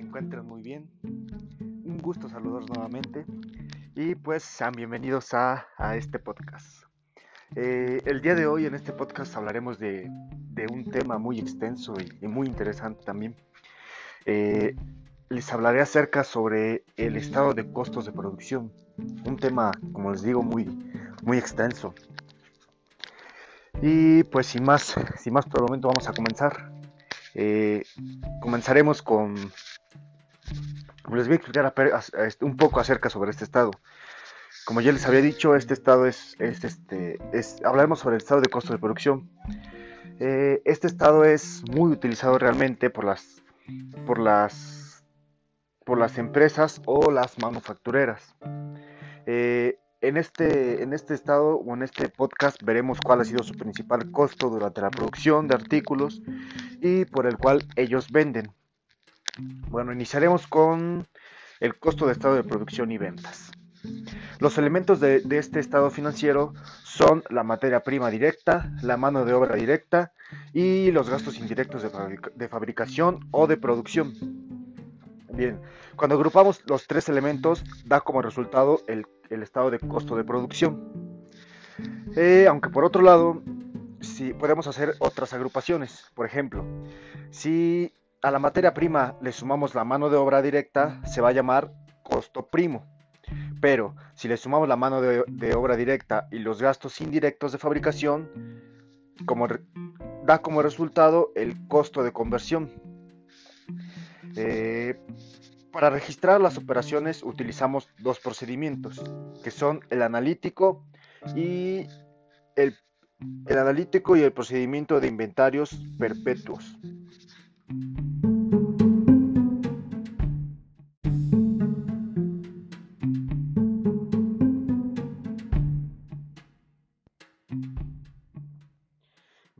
encuentren muy bien. Un gusto saludarlos nuevamente y pues sean bienvenidos a, este podcast. Eh, el día de hoy en este podcast hablaremos de, un tema muy extenso y, muy interesante también. Eh, les hablaré acerca sobre el estado de costos de producción. Un tema, como les digo, muy, muy extenso. Y pues sin más, sin más por el momento vamos a comenzar. Eh, comenzaremos con... Les voy a explicar un poco acerca sobre este estado. Como ya les había dicho, este estado es, este, es, hablaremos sobre el estado de costos de producción. Eh, este estado es muy utilizado realmente por las, por las, por las empresas o las manufactureras. Eh, en este, en este estado o en este podcast veremos cuál ha sido su principal costo durante la producción de artículos y por el cual ellos venden. Bueno, iniciaremos con el costo de estado de producción y ventas. Los elementos de, este estado financiero son la materia prima directa, la mano de obra directa y los gastos indirectos de, fabricación o de producción. Bien, cuando agrupamos los tres elementos da como resultado el, estado de costo de producción. Eh, aunque por otro lado, si podemos hacer otras agrupaciones. Por ejemplo, si a la materia prima le sumamos la mano de obra directa, se va a llamar costo primo. Pero si le sumamos la mano de, obra directa y los gastos indirectos de fabricación, como da como resultado el costo de conversión. Eh, para registrar las operaciones utilizamos dos procedimientos, que son el analítico y el el analítico y el procedimiento de inventarios perpetuos.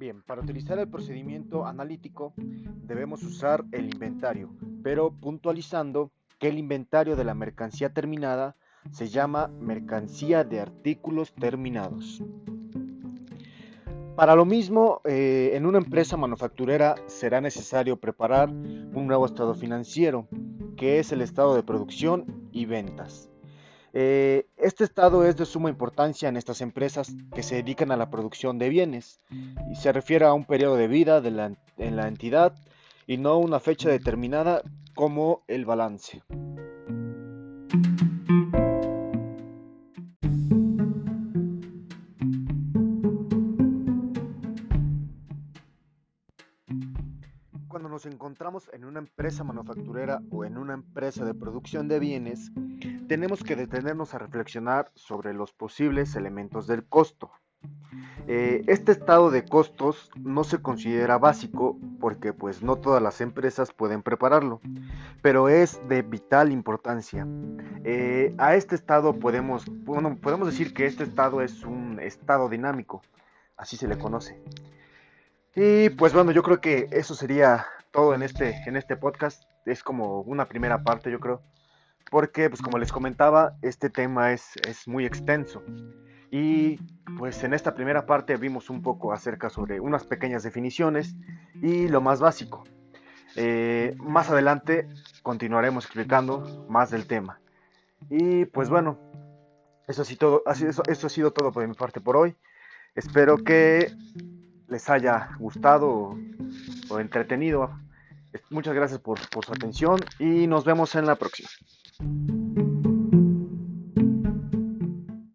Bien, para utilizar el procedimiento analítico debemos usar el inventario, pero puntualizando que el inventario de la mercancía terminada se llama mercancía de artículos terminados. Para lo mismo, eh, en una empresa manufacturera será necesario preparar un nuevo estado financiero, que es el estado de producción y ventas. Eh, este estado es de suma importancia en estas empresas que se dedican a la producción de bienes y se refiere a un periodo de vida en la entidad y no a una fecha determinada como el balance. Nos encontramos en una empresa manufacturera o en una empresa de producción de bienes, tenemos que detenernos a reflexionar sobre los posibles elementos del costo. Eh, este estado de costos no se considera básico porque pues no todas las empresas pueden prepararlo, pero es de vital importancia. Eh, a este estado podemos, bueno, podemos decir que este estado es un estado dinámico, así se le conoce. Y pues bueno, yo creo que eso sería todo en este, en este podcast. Es como una primera parte, yo creo. Porque, pues como les comentaba, este tema es, es muy extenso. Y pues en esta primera parte vimos un poco acerca sobre unas pequeñas definiciones y lo más básico. Eh, más adelante continuaremos explicando más del tema. Y pues bueno, eso, sí todo, eso, eso ha sido todo por mi parte por hoy. Espero que les haya gustado o, entretenido. Muchas gracias por, su atención y nos vemos en la próxima.